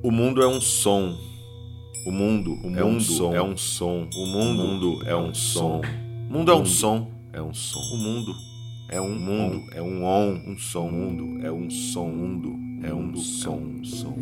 O mundo é um som. O mundo, o é um som. É um som. O mundo, o mundo é um som. O mundo é um som. É um som. O mundo é um mundo, é um on, um som. O mundo é um som. Mundo é um som, um som.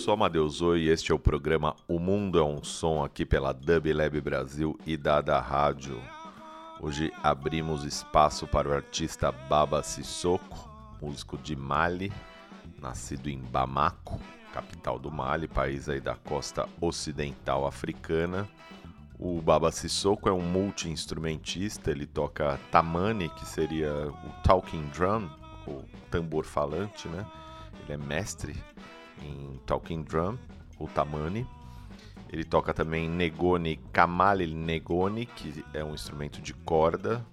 Sou Amadeus Oi e este é o programa O Mundo é um Som aqui pela Dub Lab Brasil e Dada Rádio. Hoje abrimos espaço para o artista Baba Sissoko, músico de Mali, nascido em Bamako, capital do Mali, país aí da costa ocidental africana. O Baba Sissoko é um multi-instrumentista, ele toca tamani, que seria o talking drum, o tambor falante, né? Ele é mestre em Talking Drum, o Tamani. Ele toca também Negoni Kamale Negoni, que é um instrumento de corda.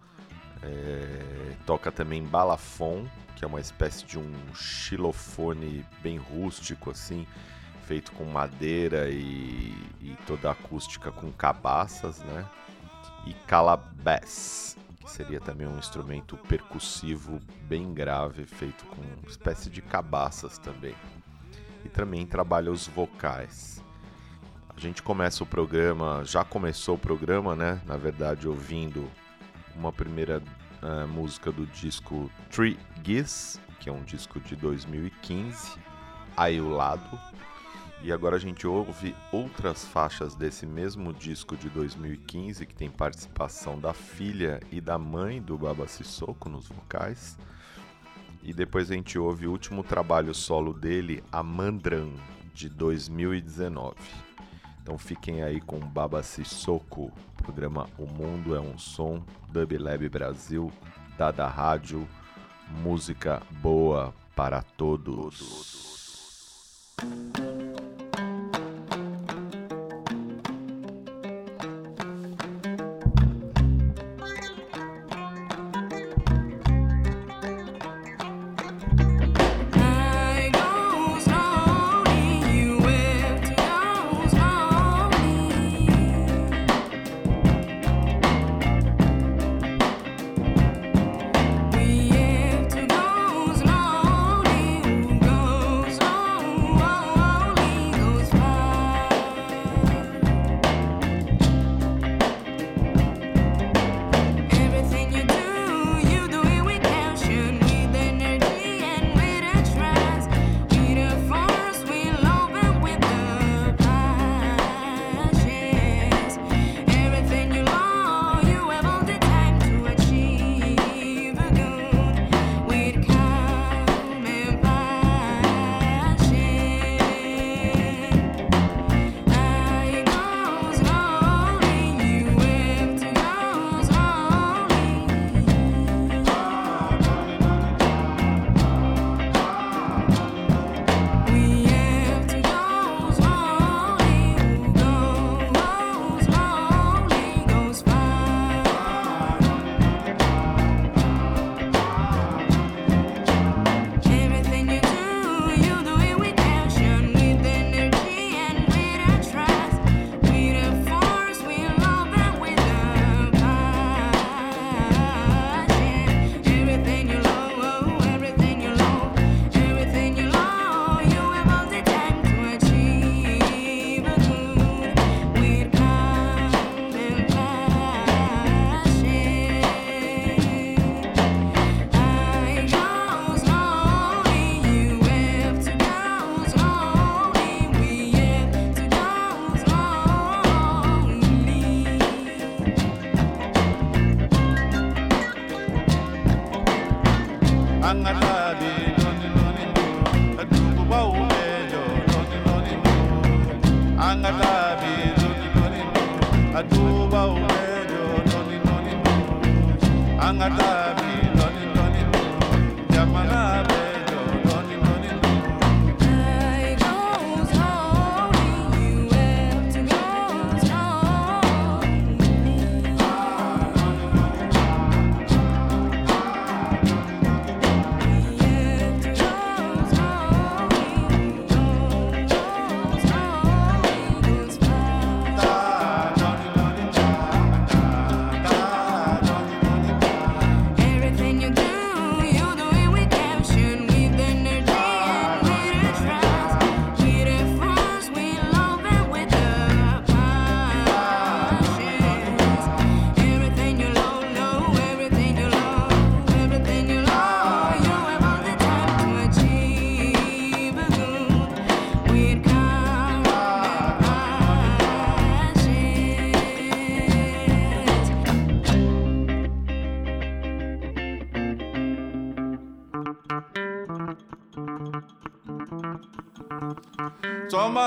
É, toca também balafon, que é uma espécie de um xilofone bem rústico assim, feito com madeira e, e toda acústica com cabaças, né? E calabash, que seria também um instrumento percussivo bem grave, feito com uma espécie de cabaças também e também trabalha os vocais. A gente começa o programa, já começou o programa, né? Na verdade, ouvindo uma primeira uh, música do disco Three Geese, que é um disco de 2015, Aí o Lado. E agora a gente ouve outras faixas desse mesmo disco de 2015, que tem participação da filha e da mãe do Baba Sissoko nos vocais. E depois a gente ouve o último trabalho solo dele, a Mandran, de 2019. Então fiquem aí com Baba Sissoko, programa O Mundo é um Som, Dub Lab Brasil, Dada Rádio, música boa para todos.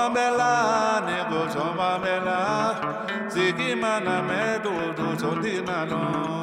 mamela, nego so mamela, Zigimana medu, do so dinano.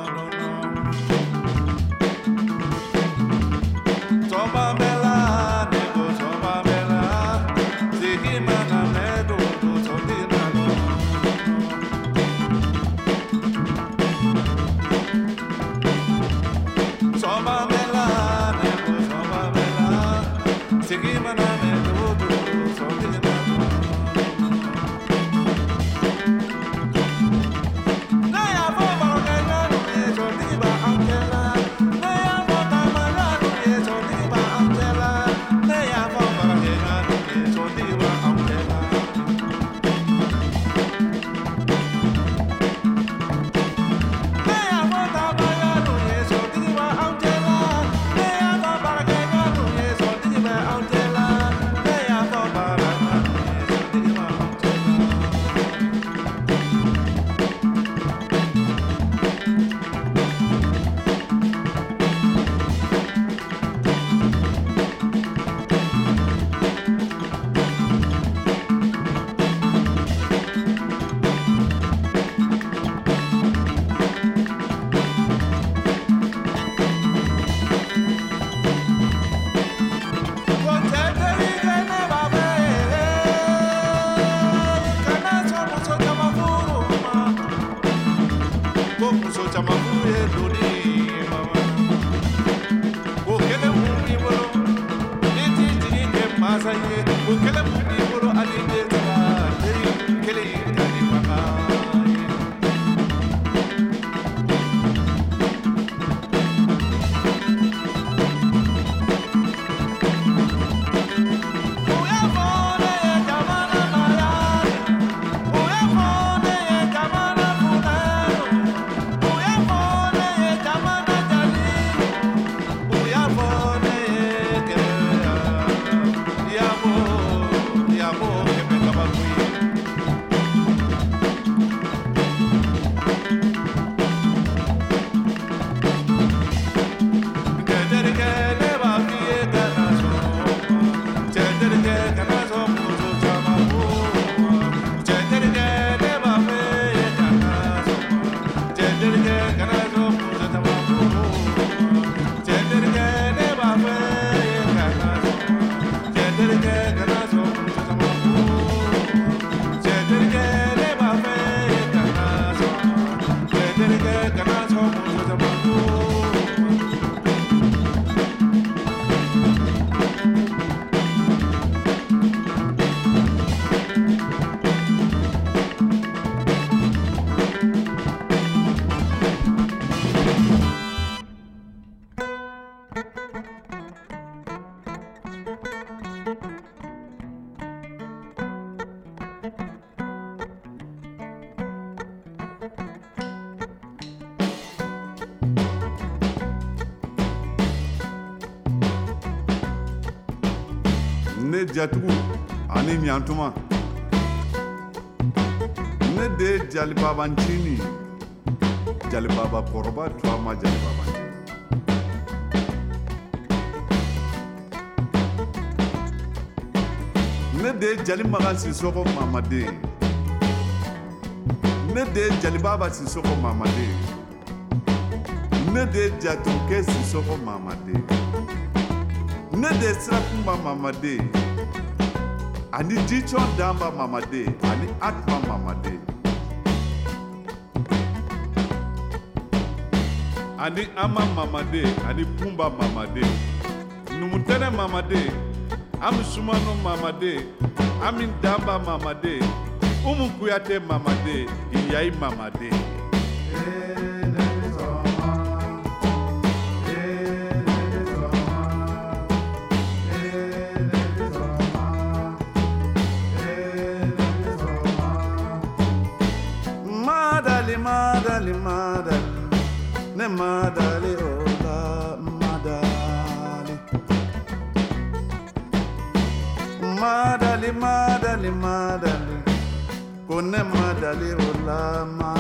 jatigiw ani ɲatuma ne de ye jalibabancinin jalibaba kɔrɔba tun a ma jalibaba ne de ye jali magan sisɔgɔ mamaden ne de ye jalibaba sisɔgɔ mamaden ne de ye jaturukɛ sisɔgɔ mamaden ne de ye sirakunba mamaden ani dito damba mamade ani atma mamade ani ama de, ani pumba mama de. Numutɛnɛ mamade ami sumanu mamade ami damba mamade umu kuyate mamade iyayi mamade. madali madali madali kone madali ulama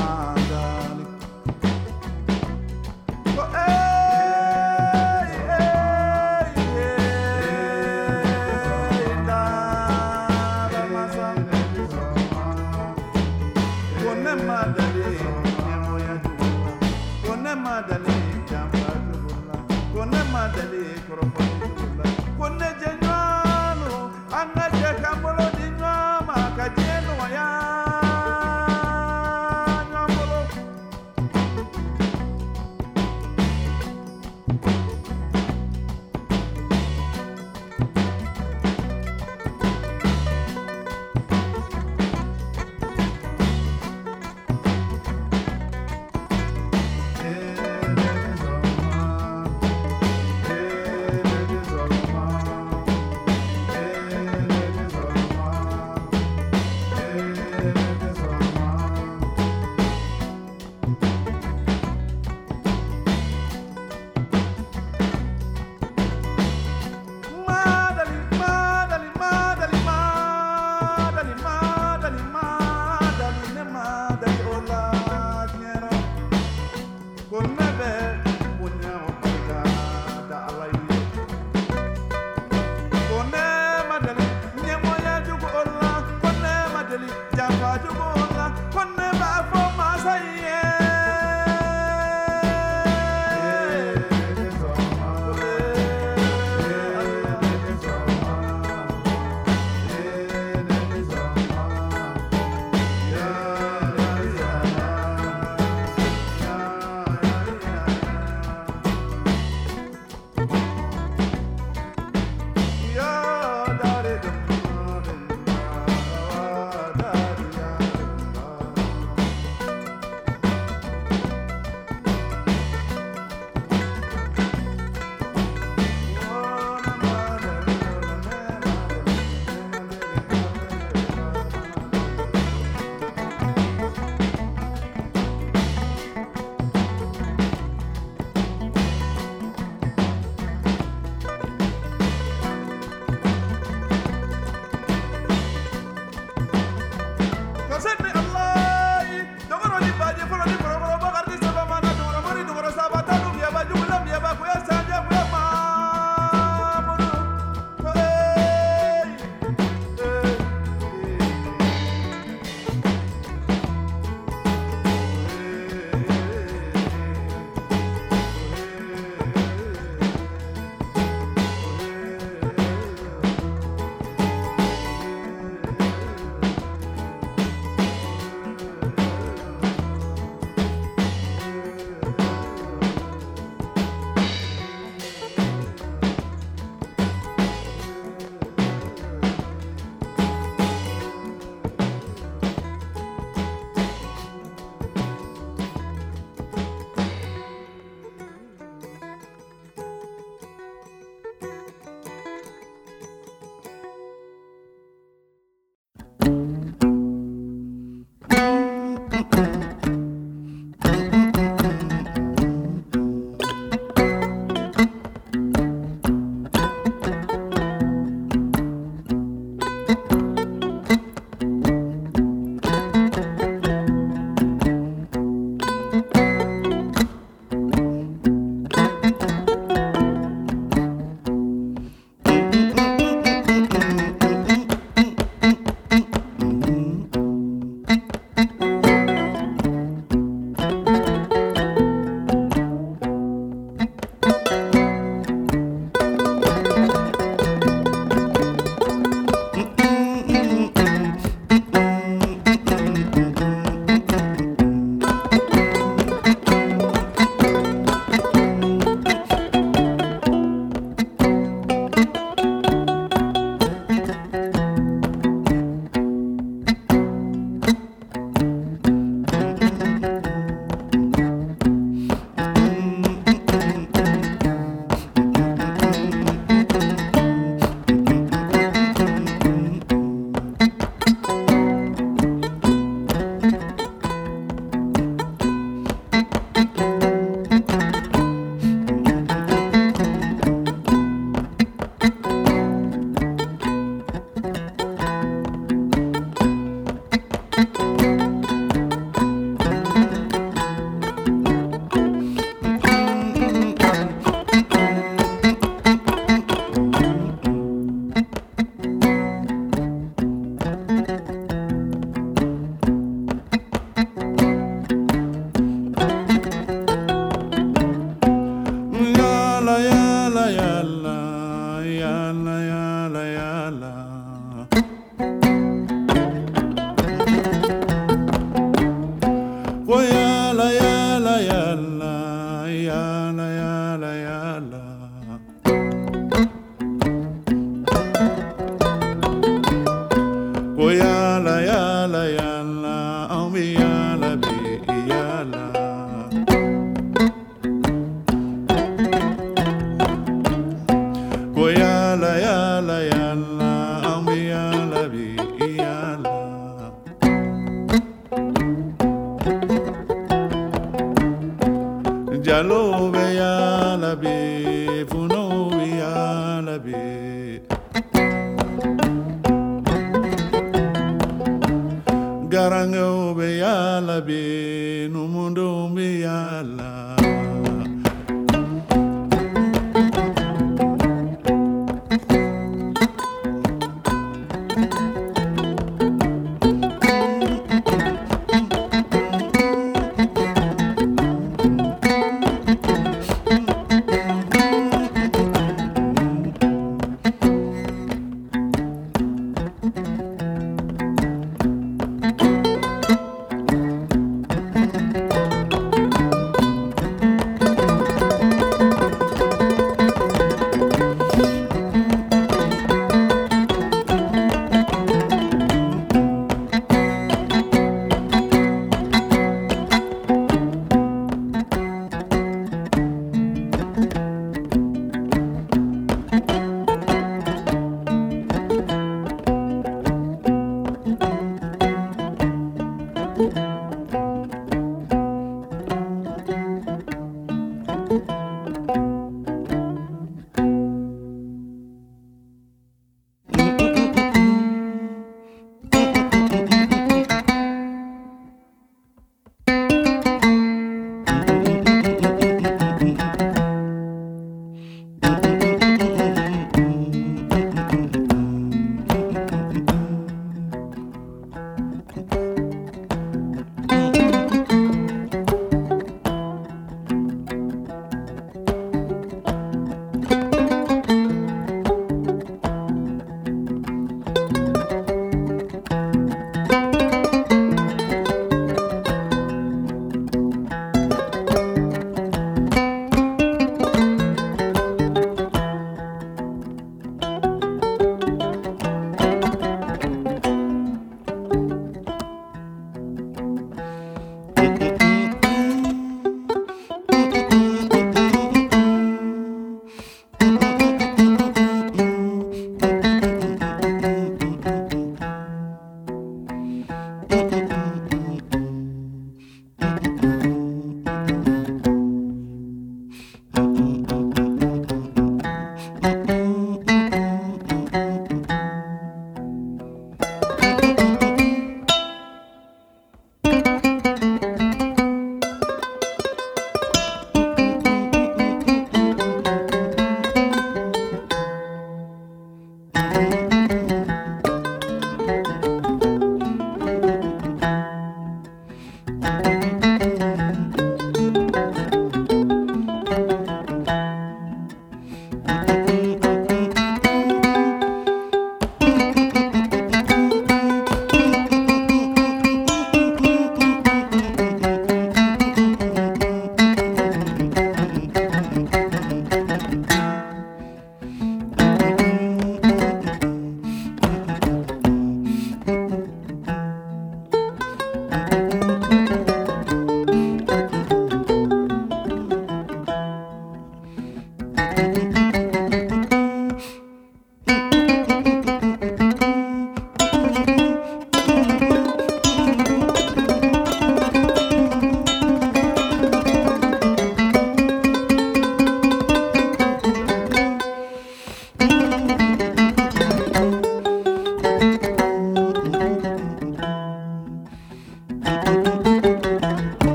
Love.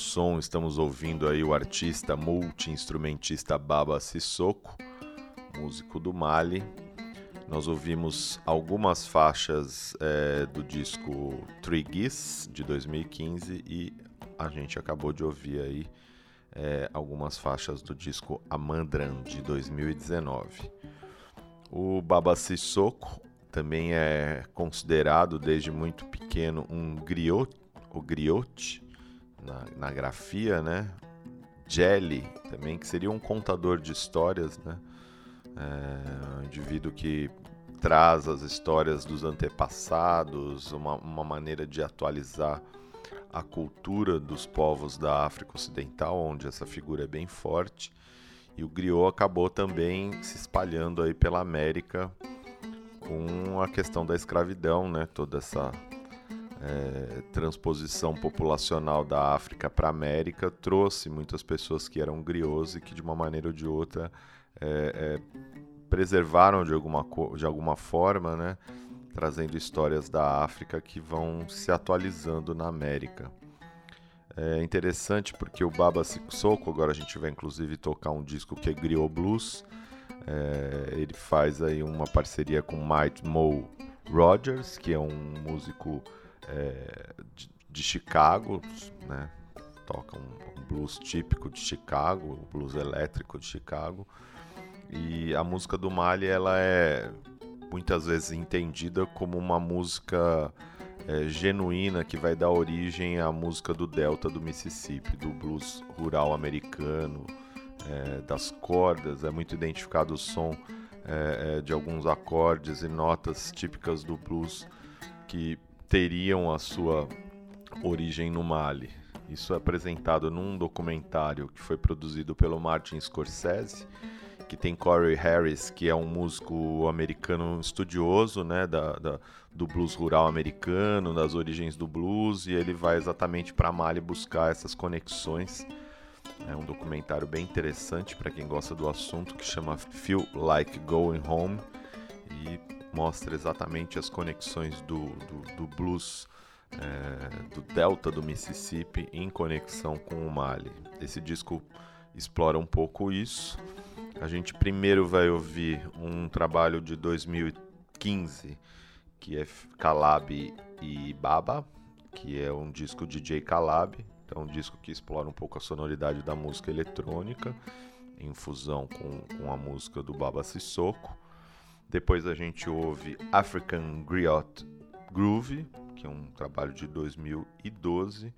Som, estamos ouvindo aí o artista multi-instrumentista Baba Sissoko, músico do Mali. Nós ouvimos algumas faixas é, do disco Geese, de 2015, e a gente acabou de ouvir aí é, algumas faixas do disco Amandran, de 2019. O Baba Sissoko também é considerado desde muito pequeno um griot, o griot, na, na grafia, né? Jelly também, que seria um contador de histórias, né? É, um indivíduo que traz as histórias dos antepassados, uma, uma maneira de atualizar a cultura dos povos da África Ocidental, onde essa figura é bem forte. E o griot acabou também se espalhando aí pela América com a questão da escravidão, né? Toda essa é, transposição populacional da África para a América trouxe muitas pessoas que eram griots e que de uma maneira ou de outra é, é, preservaram de alguma, de alguma forma, né? trazendo histórias da África que vão se atualizando na América. É interessante porque o Baba Sissoko, agora a gente vai inclusive tocar um disco que é Griot Blues, é, ele faz aí uma parceria com Mike Mo Rogers, que é um músico é, de, de, Chicago, né? toca um, um, blues típico de Chicago, o blues elétrico de Chicago. E a música do Mali ela é muitas vezes entendida como uma música é, genuína que vai dar origem à música do Delta do Mississippi, do blues rural americano, é, das cordas. É muito identificado o som é, é de alguns acordes e notas típicas do blues que teriam a sua origem no Mali. Isso é apresentado num documentário que foi produzido pelo Martin Scorsese que tem Corey Harris, que é um músico americano estudioso, né, da, da, do blues rural americano, das origens do blues, e ele vai exatamente para Mali buscar essas conexões. É um documentário bem interessante para quem gosta do assunto, que chama Feel Like Going Home, e mostra exatamente as conexões do, do, do blues é, do delta do Mississippi em conexão com o Mali. Esse disco explora um pouco isso. A gente primeiro vai ouvir um trabalho de 2015 que é Calab e Baba, que é um disco de Jay Calab, então é um disco que explora um pouco a sonoridade da música eletrônica em fusão com, com a música do Baba Sissoko. Depois a gente ouve African Griot Groove, que é um trabalho de 2012,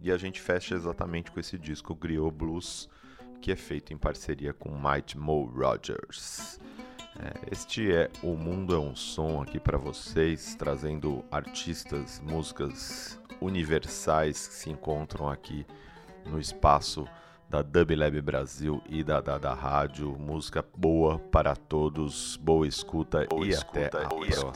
e a gente fecha exatamente com esse disco Griot Blues que é feito em parceria com Might Mo Rogers. É, este é O Mundo é um Som aqui para vocês, trazendo artistas, músicas universais que se encontram aqui no espaço da Dub Lab Brasil e da Dada Rádio. Música boa para todos, boa escuta boa e escuta, até a próxima.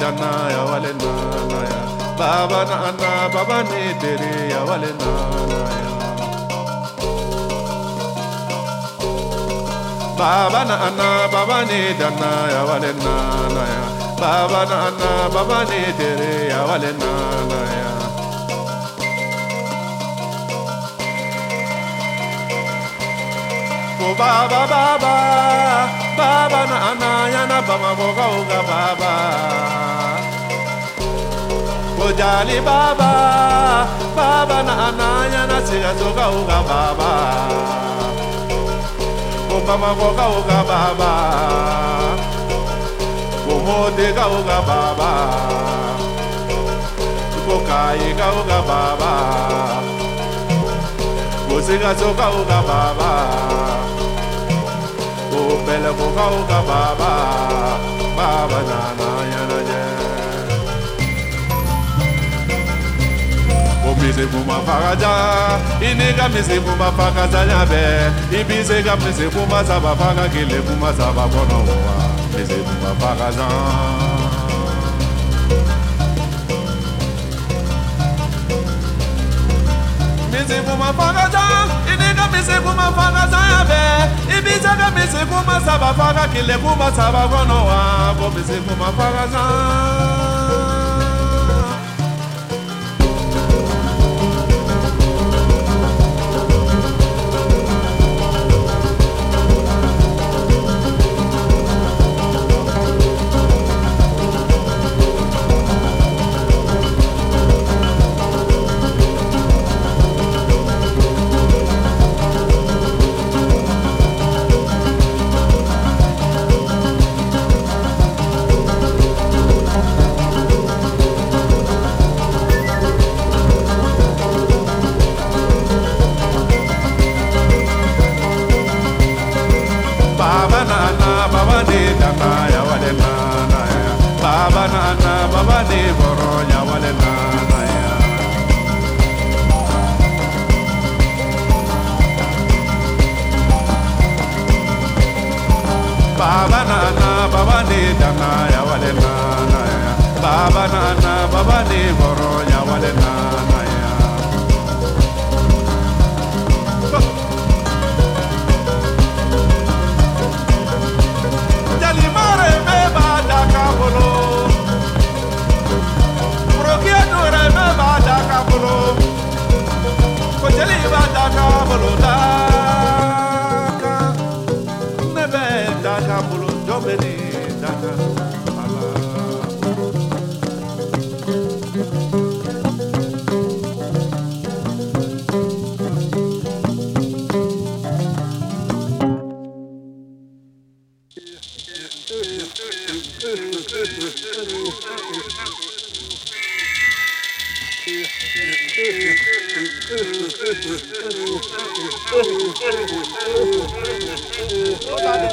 Dana ya wale na ya baba na na baba ne tere ya wale na na ya baba na na baba ne dana ya wale na na ya baba na na baba ne tere ya wale na na ya Oh baba baba. Baba na na ya na baba oga baba Ojali baba, baba na ananya na siya soga uga baba. Obama goga uga baba. Komode ga uga baba. Kokai ga uga baba. Kosiga soga uga baba. Obele goga uga baba. Baba na ananya Ibise kuma faraja Iniga misi kuma faka zanyabe Ibise ga misi kuma saba faka kile kuma saba kono wa Misi kuma faka zan Misi kuma faka zan Iniga misi kuma faka zanyabe Ibise ga misi kuma saba faka kile kuma saba kono wa Ko misi kuma faka zan Baba na na baba ni dana ya wale na na Baba na na baba ni boro ya wale na Hold on,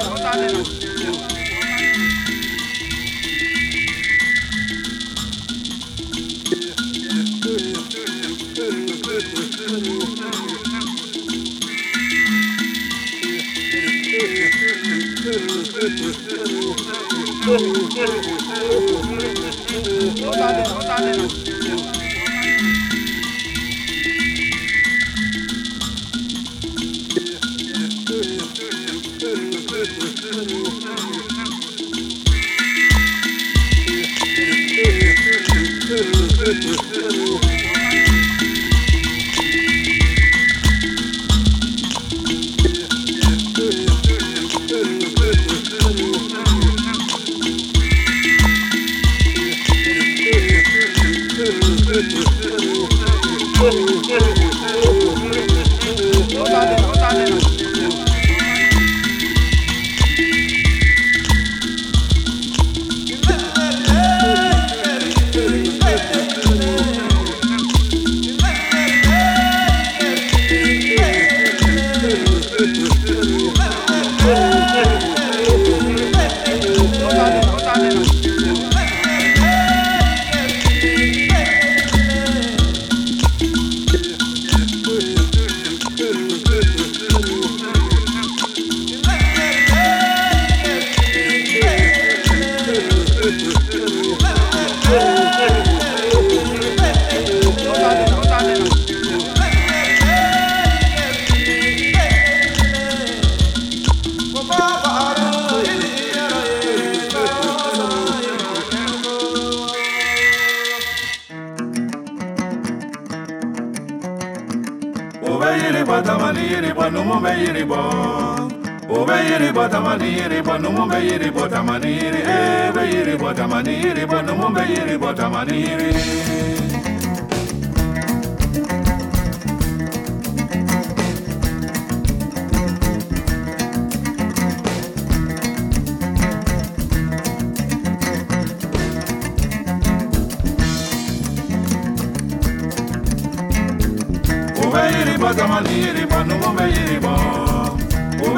hold on.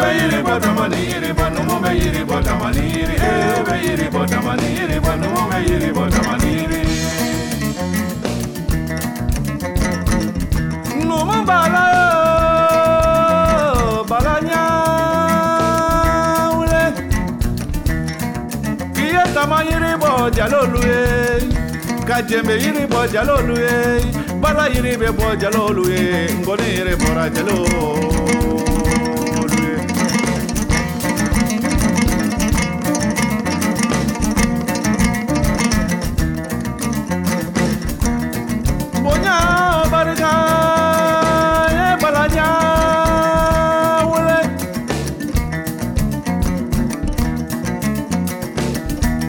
yiri badamani yiri banumu be yiri badamani yiri e eh, be yiri badamani yiri banumu be yiri badamani yiri. Numu bala yoo bala nyaawule kiye tama yiri bɔ jalolu ye ka jɛnbe yiri bɔ jalolu ye bala yiri bɛ bɔ jalolu ye ngoni yiri bɔra jalo.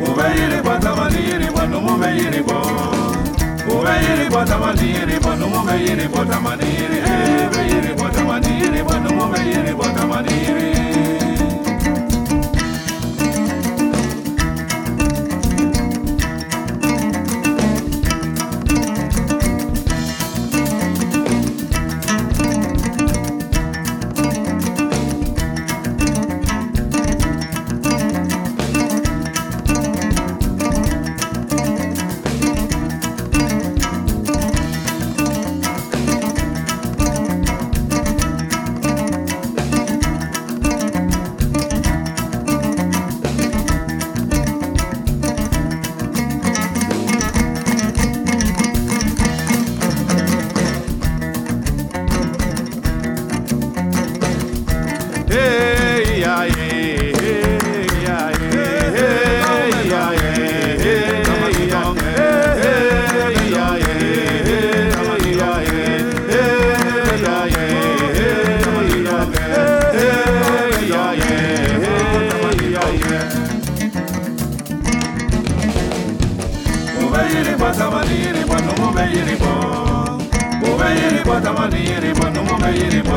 Tamani, Tamani, Tamani, Tamani, Tamani, Tamani, Tamani, Tamani, Tamani, yiri Tamani, maniri. Tamani, Tamani, Tamani,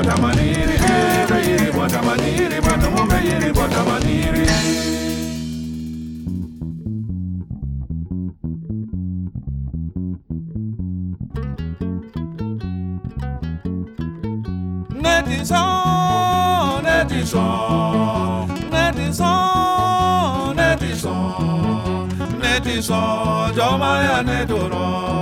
bota maniri, ebe yiri bota maniri, bota mumbe Jomaya Netoro.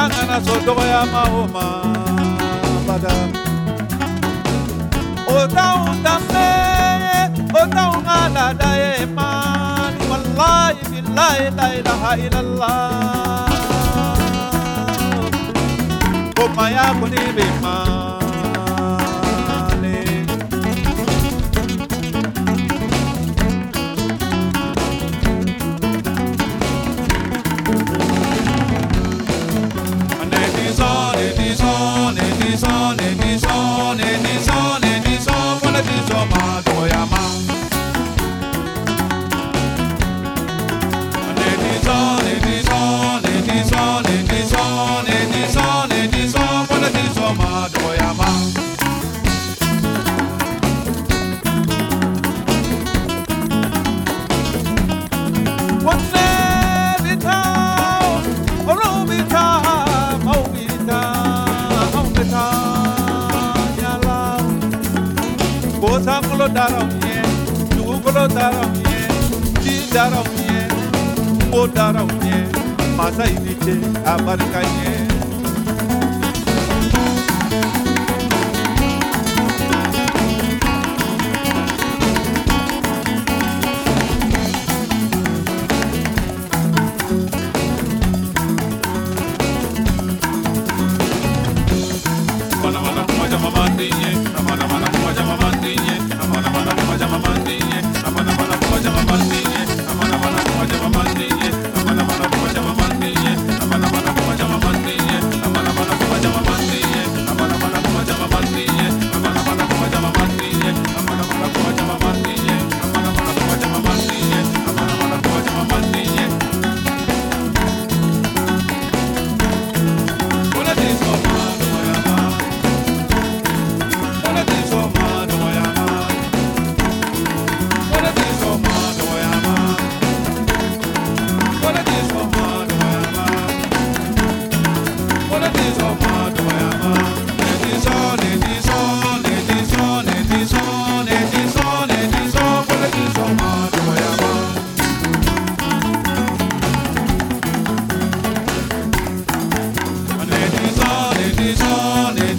angana so doya mahoma bada. Oda undame oda ungala dae man wallahi billahi la ilaha illallah. O maya kuni be man dara you masa i ni ce ye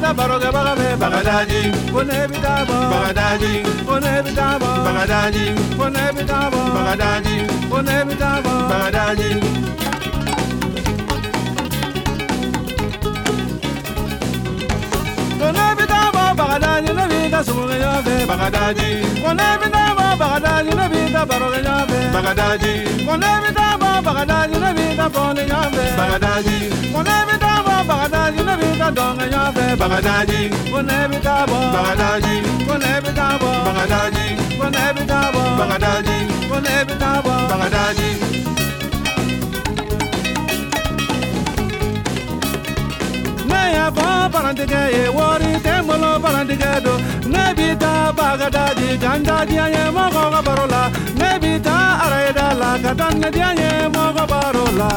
bita baroga bagabe bagadaji kone bita ba bagadaji kone bita ba bagadaji kone bita ba bagadaji kone bita ba bagadaji kone bita ba bagadaji ne bita sumuga yo be bagadaji kone bita ba bagadaji ne ta barokɛ ɲɔgɔnfɛ bagadaji kɔnɛ bɛ taa bɔ bagadaji ne b'i ta bɔni ɲɔgɔnfɛ bagadaji kɔnɛ bɛ taa bɔ bagadaji ne b'i ta dɔnkɛ ɲɔgɔnfɛ bagadaji kɔnɛ bɛ taa bɔ bagadaji kɔnɛ bɛ taa bɔ bagadaji kɔnɛ bagadaji bagadaji. fo barantigɛ ye wari tɛ n bolo barantigɛ don ne bi taa bagadadi ka n ta diya ye mɔgɔ ka baro la ne bi taa arayida la ka taa ne diya ye mɔgɔ baro la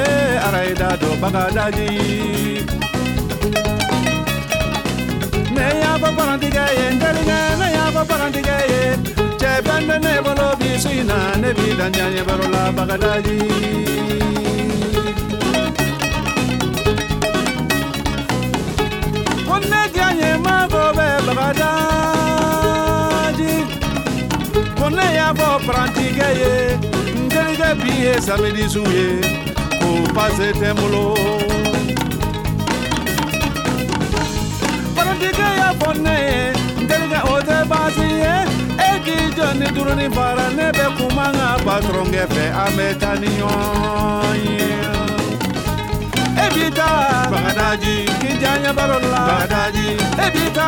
ee arayida don bagadadi. ne y'a fɔ barantigɛ ye n terikɛ ne y'a fɔ barantigɛ ye cɛ fɛn bɛ ne bolo bi su in na ne bi dan diya ye baro la bagadadi. dadaji ko ne y'a fɔ parantikɛ ye n terikɛ bi ye samidisu ye ko pase tɛ n bolo parantikɛ y'a fɔ ne ye n terikɛ o tɛ baasi ye ne bɛ kuma n ka patɔrɔnkɛ fɛ an bɛ taa ni ɲɔgɔn bagadaji k'i diya. bagadaji ebita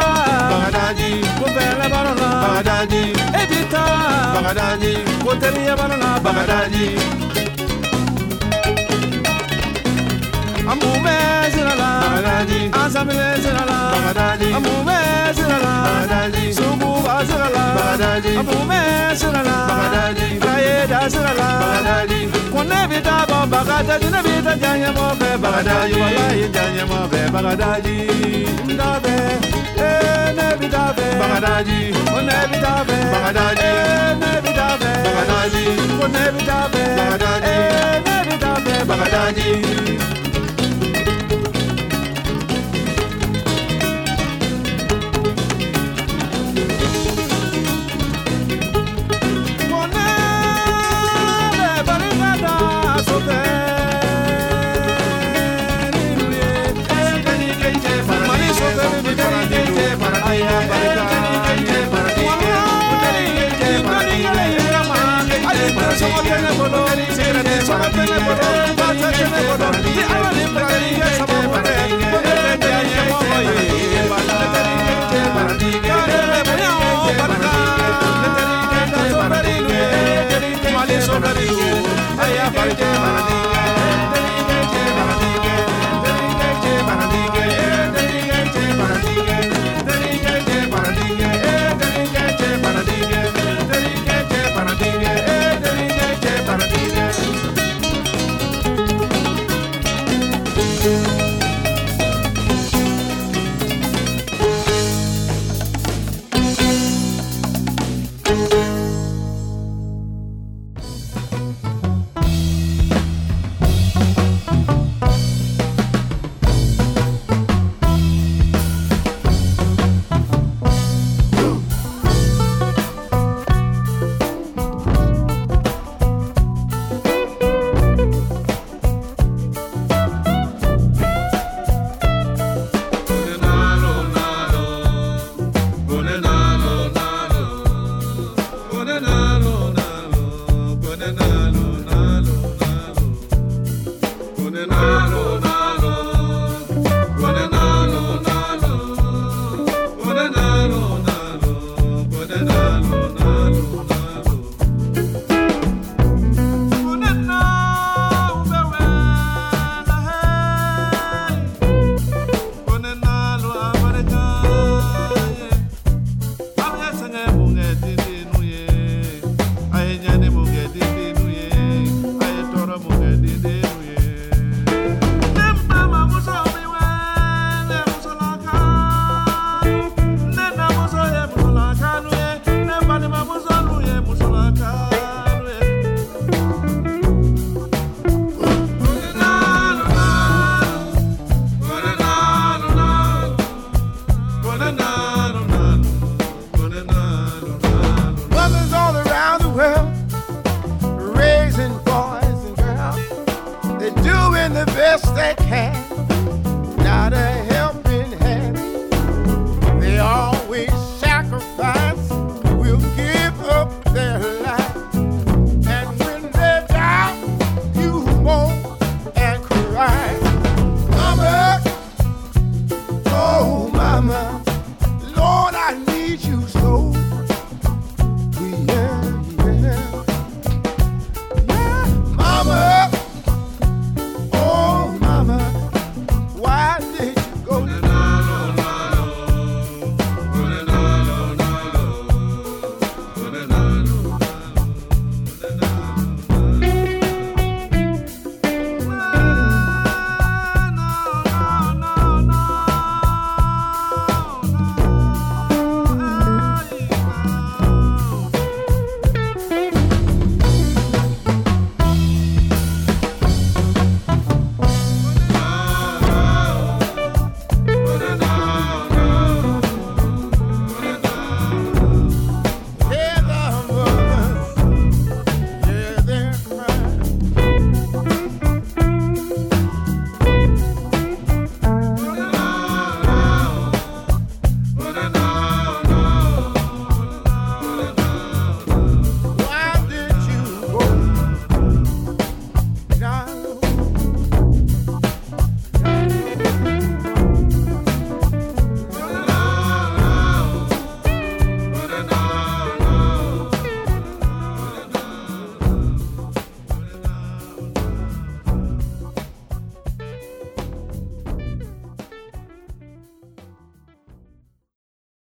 bagadaji kofɛlɛ bana na bagadaji ebita bagadaji koteliya bana na bagadaji Ne bita janya mo be Bagadaji Wallahi janya mo be Bagadaji Ndabe Eh ne bita be Bagadaji Kone bita be Bagadaji Eh ne bita be Bagadaji Kone bita be Bagadaji Eh ne bita be Bagadaji